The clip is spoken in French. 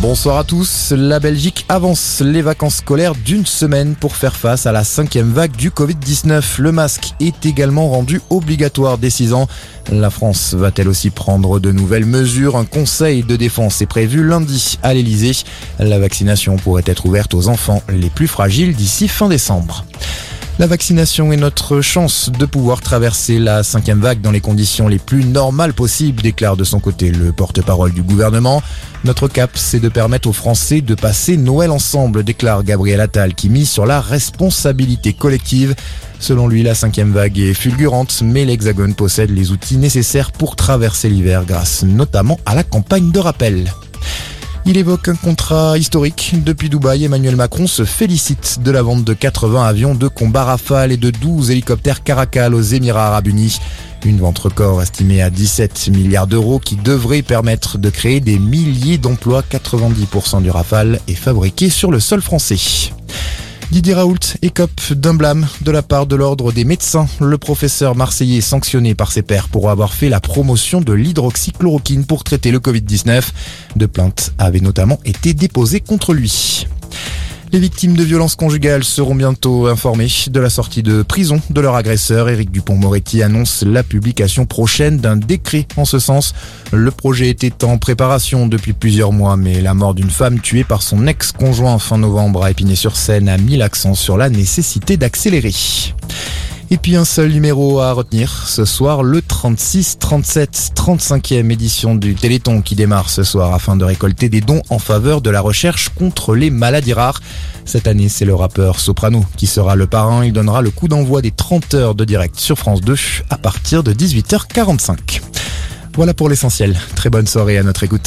Bonsoir à tous. La Belgique avance les vacances scolaires d'une semaine pour faire face à la cinquième vague du Covid-19. Le masque est également rendu obligatoire dès 6 ans. La France va-t-elle aussi prendre de nouvelles mesures? Un conseil de défense est prévu lundi à l'Elysée. La vaccination pourrait être ouverte aux enfants les plus fragiles d'ici fin décembre. La vaccination est notre chance de pouvoir traverser la cinquième vague dans les conditions les plus normales possibles, déclare de son côté le porte-parole du gouvernement. Notre cap, c'est de permettre aux Français de passer Noël ensemble, déclare Gabriel Attal, qui mise sur la responsabilité collective. Selon lui, la cinquième vague est fulgurante, mais l'Hexagone possède les outils nécessaires pour traverser l'hiver grâce notamment à la campagne de rappel. Il évoque un contrat historique. Depuis Dubaï, Emmanuel Macron se félicite de la vente de 80 avions de combat Rafale et de 12 hélicoptères Caracal aux Émirats Arabes Unis. Une vente record estimée à 17 milliards d'euros qui devrait permettre de créer des milliers d'emplois. 90% du Rafale est fabriqué sur le sol français. Didier Raoult écope d'un blâme de la part de l'ordre des médecins. Le professeur marseillais sanctionné par ses pairs pour avoir fait la promotion de l'hydroxychloroquine pour traiter le Covid-19. De plaintes avaient notamment été déposées contre lui. Les victimes de violences conjugales seront bientôt informées de la sortie de prison de leur agresseur. Éric Dupont-Moretti annonce la publication prochaine d'un décret en ce sens. Le projet était en préparation depuis plusieurs mois, mais la mort d'une femme tuée par son ex-conjoint fin novembre à Épinay-sur-Seine a mis l'accent sur la nécessité d'accélérer. Et puis un seul numéro à retenir ce soir, le 36, 37, 35e édition du Téléthon qui démarre ce soir afin de récolter des dons en faveur de la recherche contre les maladies rares. Cette année, c'est le rappeur Soprano qui sera le parrain. Il donnera le coup d'envoi des 30 heures de direct sur France 2 à partir de 18h45. Voilà pour l'essentiel. Très bonne soirée à notre écoute.